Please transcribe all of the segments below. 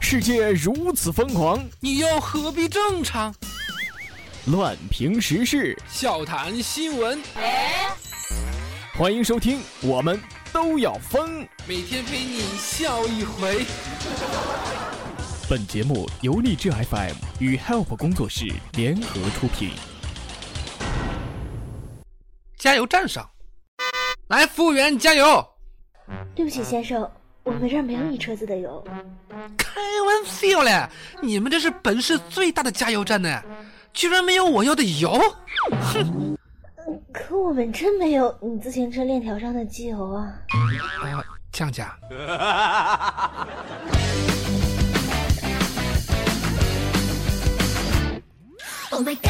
世界如此疯狂，你又何必正常？乱评时事，笑谈新闻，欢迎收听，我们都要疯。每天陪你笑一回。本节目由荔枝 FM 与 Help 工作室联合出品。加油站上，来，服务员加油！对不起，先生，我们这儿没有你车子的油。开玩笑嘞！你们这是本市最大的加油站呢，居然没有我要的油！哼！可我们真没有你自行车链条上的机油啊！啊，降价。Oh my god!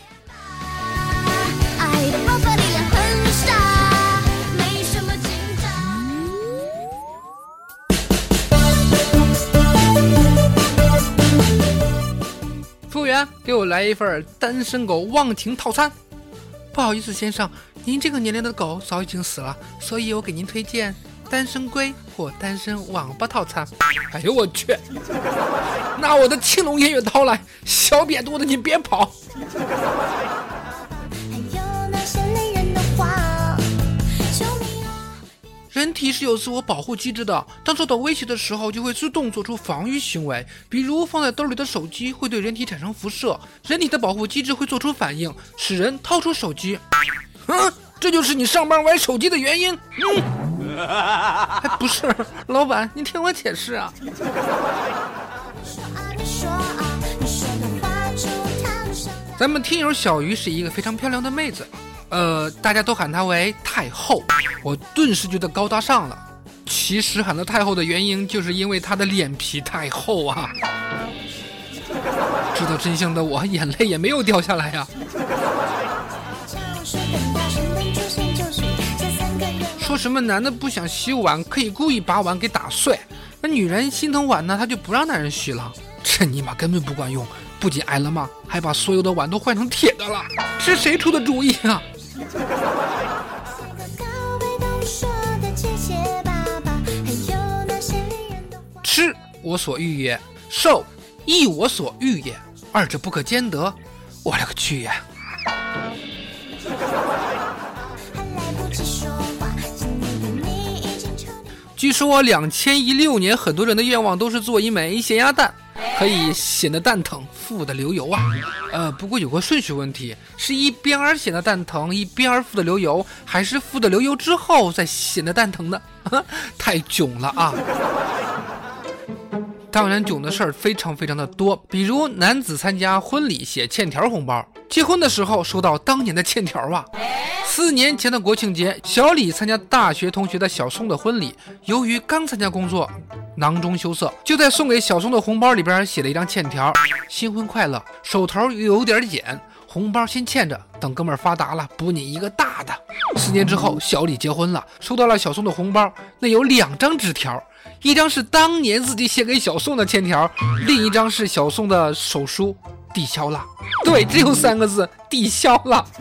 给我来一份单身狗忘情套餐。不好意思，先生，您这个年龄的狗早已经死了，所以我给您推荐单身龟或单身网吧套餐。哎呦我去！那我的青龙偃月刀来，小瘪犊子你别跑！人体是有自我保护机制的，当受到威胁的时候，就会自动做出防御行为。比如放在兜里的手机会对人体产生辐射，人体的保护机制会做出反应，使人掏出手机。嗯，这就是你上班玩手机的原因。嗯，还不是，老板，你听我解释啊。咱们听友小鱼是一个非常漂亮的妹子。呃，大家都喊她为太后，我顿时觉得高大上了。其实喊她太后的原因，就是因为她的脸皮太厚啊。知道真相的我，眼泪也没有掉下来呀。说什么男的不想洗碗，可以故意把碗给打碎；那女人心疼碗呢，她就不让男人洗了。这尼玛根本不管用，不仅挨了骂，还把所有的碗都换成铁的了。是谁出的主意啊？吃我所欲也，受亦我所欲也，二者不可兼得。我勒个去呀！据说两千一六年很多人的愿望都是做一枚咸鸭蛋。可以显得蛋疼，富的流油啊！呃，不过有个顺序问题，是一边儿显得蛋疼，一边儿富的流油，还是富的流油之后再显得蛋疼呢？太囧了啊！当然，囧的事儿非常非常的多，比如男子参加婚礼写欠条红包，结婚的时候收到当年的欠条啊。四年前的国庆节，小李参加大学同学的小宋的婚礼，由于刚参加工作，囊中羞涩，就在送给小宋的红包里边写了一张欠条：新婚快乐，手头有点紧，红包先欠着，等哥们儿发达了补你一个大的。四年之后，小李结婚了，收到了小宋的红包，那有两张纸条。一张是当年自己写给小宋的欠条，另一张是小宋的手书，抵消了。对，只有三个字，抵消了。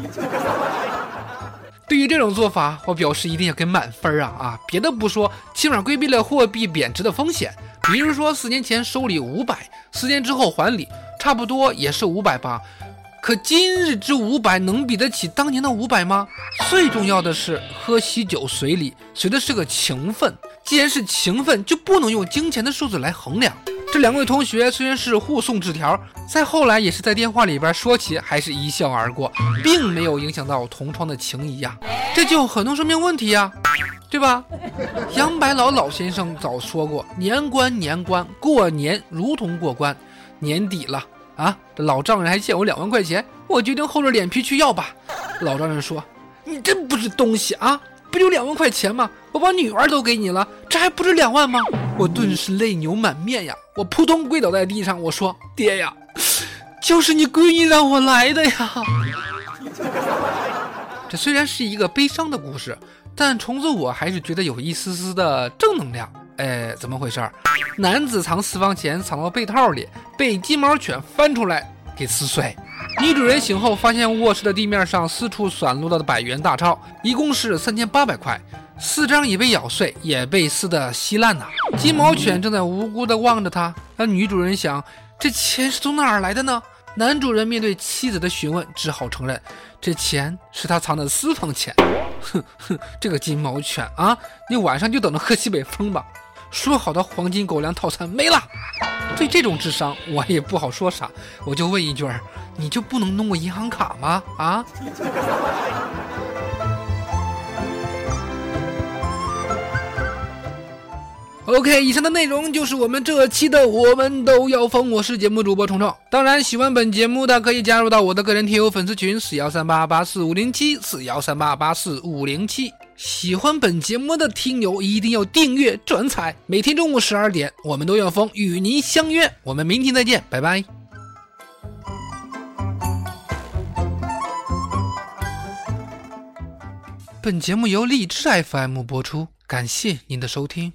对于这种做法，我表示一定要给满分啊啊！别的不说，起码规避了货币贬值的风险。比如说，四年前收礼五百，四年之后还礼，差不多也是五百吧。可今日之五百能比得起当年的五百吗？最重要的是喝喜酒随礼，随的是个情分。既然是情分，就不能用金钱的数字来衡量。这两位同学虽然是互送纸条，再后来也是在电话里边说起，还是一笑而过，并没有影响到同窗的情谊呀。这就很能说明问题呀，对吧？杨白劳老先生早说过：“年关年关，过年如同过关。”年底了。啊！这老丈人还欠我两万块钱，我决定厚着脸皮去要吧。老丈人说：“你真不是东西啊！不就两万块钱吗？我把女儿都给你了，这还不值两万吗？”我顿时泪流满面呀！我扑通跪倒在地上，我说：“爹呀，就是你闺女让我来的呀！” 这虽然是一个悲伤的故事，但虫子我还是觉得有一丝丝的正能量。哎，怎么回事？男子藏私房钱藏到被套里，被金毛犬翻出来给撕碎。女主人醒后发现卧室的地面上四处散落的百元大钞，一共是三千八百块，四张也被咬碎，也被撕得稀烂呐。金毛犬正在无辜地望着他，那女主人想，这钱是从哪儿来的呢？男主人面对妻子的询问，只好承认，这钱是他藏的私房钱。哼哼，这个金毛犬啊，你晚上就等着喝西北风吧。说好的黄金狗粮套餐没了。对这种智商，我也不好说啥，我就问一句儿，你就不能弄个银行卡吗？啊？OK，以上的内容就是我们这期的《我们都要疯》，我是节目主播虫虫。当然，喜欢本节目的可以加入到我的个人听友粉丝群四幺三八八四五零七四幺三八八四五零七。喜欢本节目的听友一定要订阅转采，每天中午十二点，我们都要疯与您相约。我们明天再见，拜拜。本节目由荔枝 FM 播出，感谢您的收听。